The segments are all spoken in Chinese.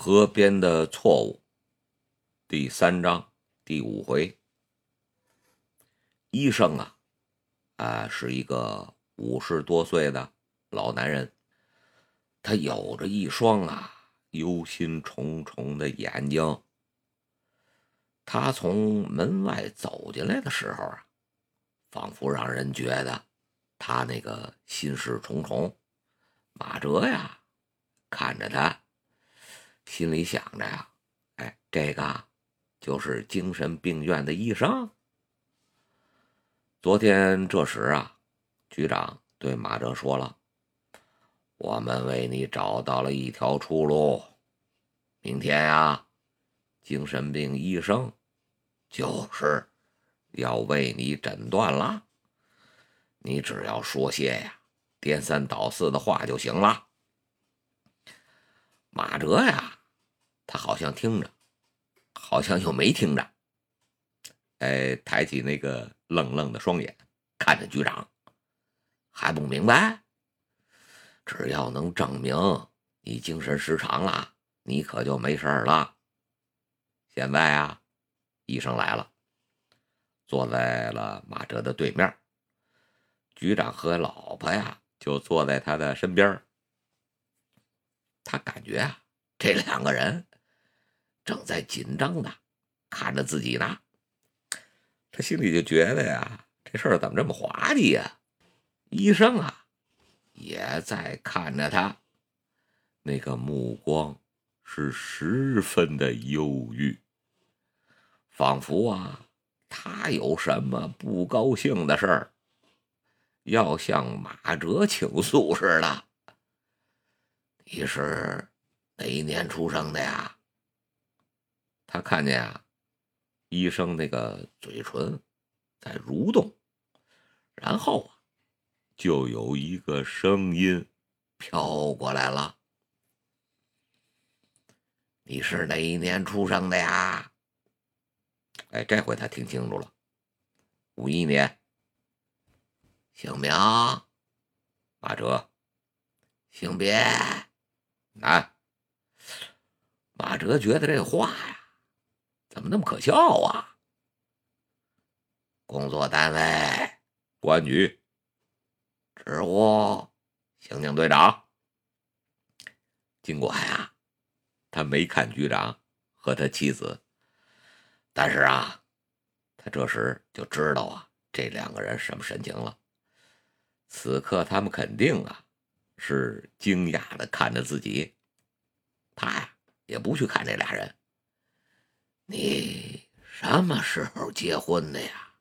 河边的错误，第三章第五回。医生啊，啊，是一个五十多岁的老男人，他有着一双啊忧心忡忡的眼睛。他从门外走进来的时候啊，仿佛让人觉得他那个心事重重。马哲呀，看着他。心里想着呀，哎，这个就是精神病院的医生。昨天这时啊，局长对马哲说了：“我们为你找到了一条出路。明天呀，精神病医生就是要为你诊断了。你只要说些呀颠三倒四的话就行了。”马哲呀。他好像听着，好像又没听着。哎，抬起那个愣愣的双眼，看着局长，还不明白？只要能证明你精神失常了，你可就没事了。现在啊，医生来了，坐在了马哲的对面。局长和老婆呀，就坐在他的身边。他感觉啊，这两个人。正在紧张的看着自己呢，他心里就觉得呀，这事儿怎么这么滑稽呀？医生啊，也在看着他，那个目光是十分的忧郁，仿佛啊，他有什么不高兴的事儿，要向马哲倾诉似的。你是哪一年出生的呀？他看见啊，医生那个嘴唇在蠕动，然后啊，就有一个声音飘过来了：“你是哪一年出生的呀？”哎，这回他听清楚了，五一年。姓名：马哲。性别：男。马哲觉得这话呀。怎么那么可笑啊！工作单位，公安局。职务，刑警队长。尽管呀，他没看局长和他妻子，但是啊，他这时就知道啊，这两个人什么神情了。此刻他们肯定啊，是惊讶的看着自己。他呀，也不去看这俩人。你什么时候结婚的呀？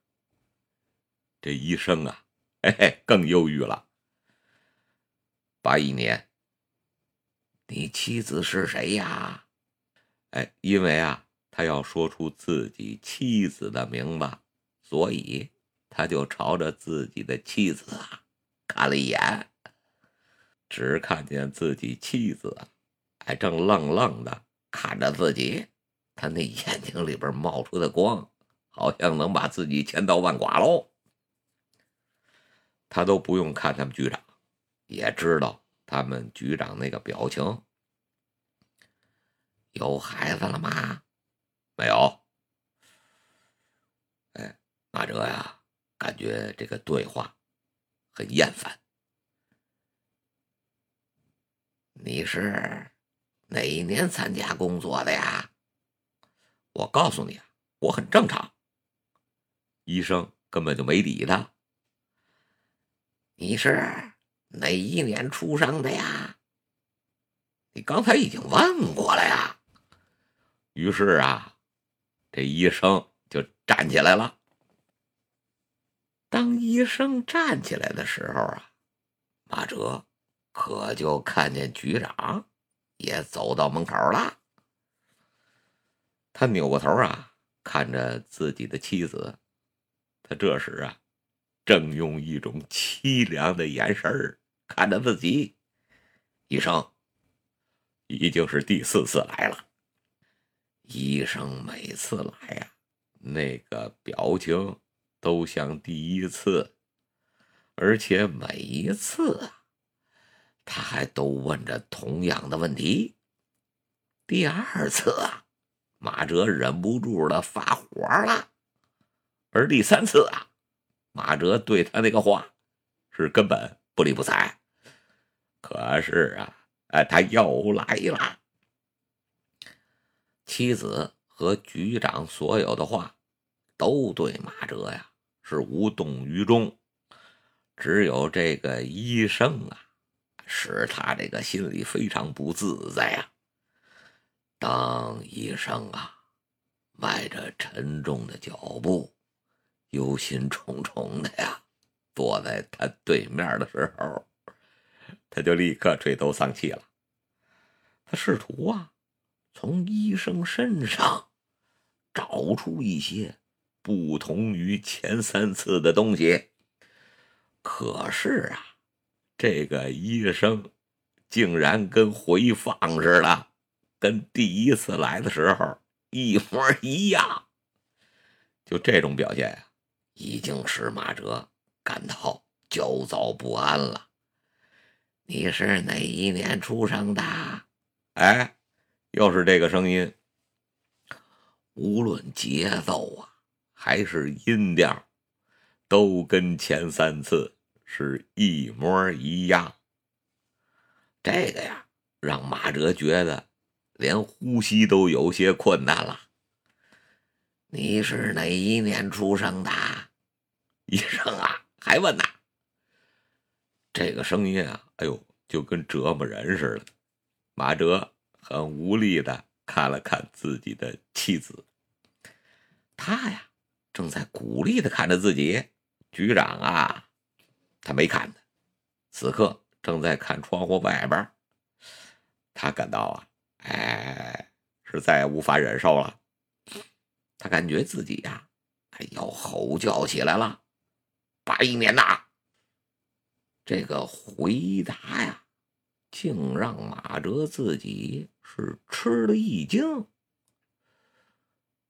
这医生啊，嘿嘿，更忧郁了。八一年。你妻子是谁呀？哎，因为啊，他要说出自己妻子的名字，所以他就朝着自己的妻子啊看了一眼，只看见自己妻子还正愣愣的看着自己。他那眼睛里边冒出的光，好像能把自己千刀万剐喽。他都不用看他们局长，也知道他们局长那个表情。有孩子了吗？没有。哎，马哲呀，感觉这个对话很厌烦。你是哪一年参加工作的呀？我告诉你啊，我很正常。医生根本就没理他。你是哪一年出生的呀？你刚才已经问过了呀。于是啊，这医生就站起来了。当医生站起来的时候啊，马哲可就看见局长也走到门口了。他扭过头啊，看着自己的妻子，他这时啊，正用一种凄凉的眼神看着自己。医生已经是第四次来了。医生每次来呀，那个表情都像第一次，而且每一次啊，他还都问着同样的问题。第二次啊，马哲忍不住的发火了，而第三次啊，马哲对他那个话是根本不理不睬。可是啊，哎，他又来了。妻子和局长所有的话，都对马哲呀是无动于衷，只有这个医生啊，使他这个心里非常不自在呀。当医生啊迈着沉重的脚步，忧心忡忡的呀，坐在他对面的时候，他就立刻垂头丧气了。他试图啊。从医生身上找出一些不同于前三次的东西，可是啊，这个医生竟然跟回放似的，跟第一次来的时候一模一样。就这种表现呀，已经使马哲感到焦躁不安了。你是哪一年出生的？哎。又是这个声音，无论节奏啊还是音调，都跟前三次是一模一样。这个呀，让马哲觉得连呼吸都有些困难了。你是哪一年出生的？医生啊，还问呢。这个声音啊，哎呦，就跟折磨人似的。马哲。很无力的看了看自己的妻子，他呀正在鼓励的看着自己。局长啊，他没看他，此刻正在看窗户外边。他感到啊，哎，是再也无法忍受了。他感觉自己呀，要吼叫起来了。八一年呐，这个回答呀。竟让马哲自己是吃了一惊，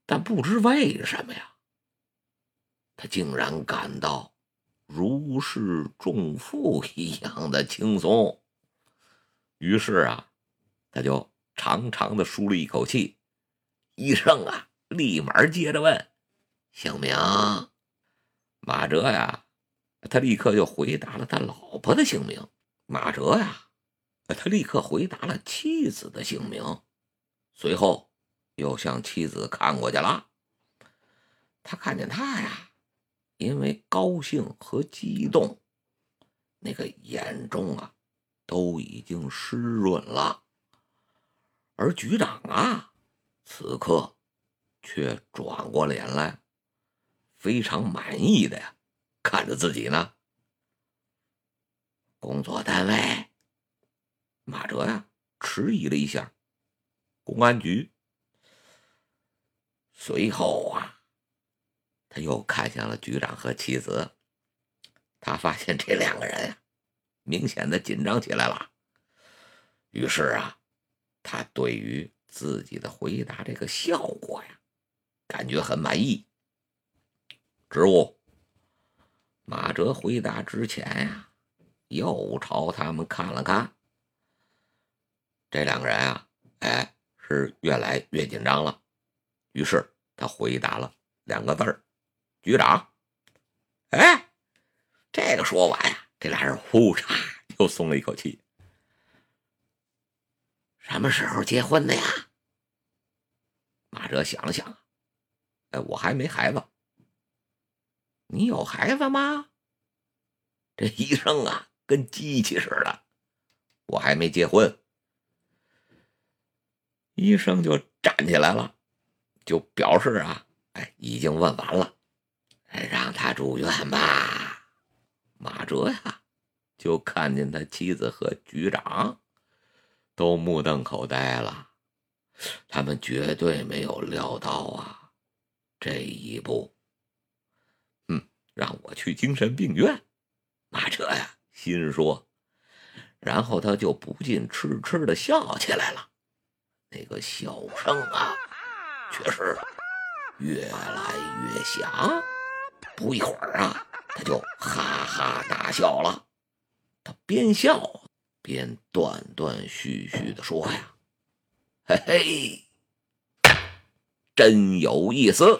但不知为什么呀，他竟然感到如释重负一样的轻松。于是啊，他就长长的舒了一口气。医生啊，立马接着问：“姓名？”马哲呀，他立刻就回答了他老婆的姓名。马哲呀。他立刻回答了妻子的姓名，随后又向妻子看过去了。他看见他呀，因为高兴和激动，那个眼中啊都已经湿润了。而局长啊，此刻却转过脸来，非常满意的呀看着自己呢。工作单位。马哲呀，迟疑了一下。公安局。随后啊，他又看向了局长和妻子。他发现这两个人呀，明显的紧张起来了。于是啊，他对于自己的回答这个效果呀，感觉很满意。职务。马哲回答之前呀，又朝他们看了看。这两个人啊，哎，是越来越紧张了。于是他回答了两个字儿：“局长。”哎，这个说完呀，这俩人呼嚓又松了一口气。什么时候结婚的呀？马哲想了想，哎，我还没孩子。你有孩子吗？这医生啊，跟机器似的。我还没结婚。医生就站起来了，就表示啊，哎，已经问完了，让他住院吧。马哲呀，就看见他妻子和局长都目瞪口呆了，他们绝对没有料到啊这一步。嗯，让我去精神病院。马车呀，心说，然后他就不禁痴痴的笑起来了。那个笑声啊，却是越来越响。不一会儿啊，他就哈哈大笑了。他边笑边断断续续的说呀嘿嘿真有意思。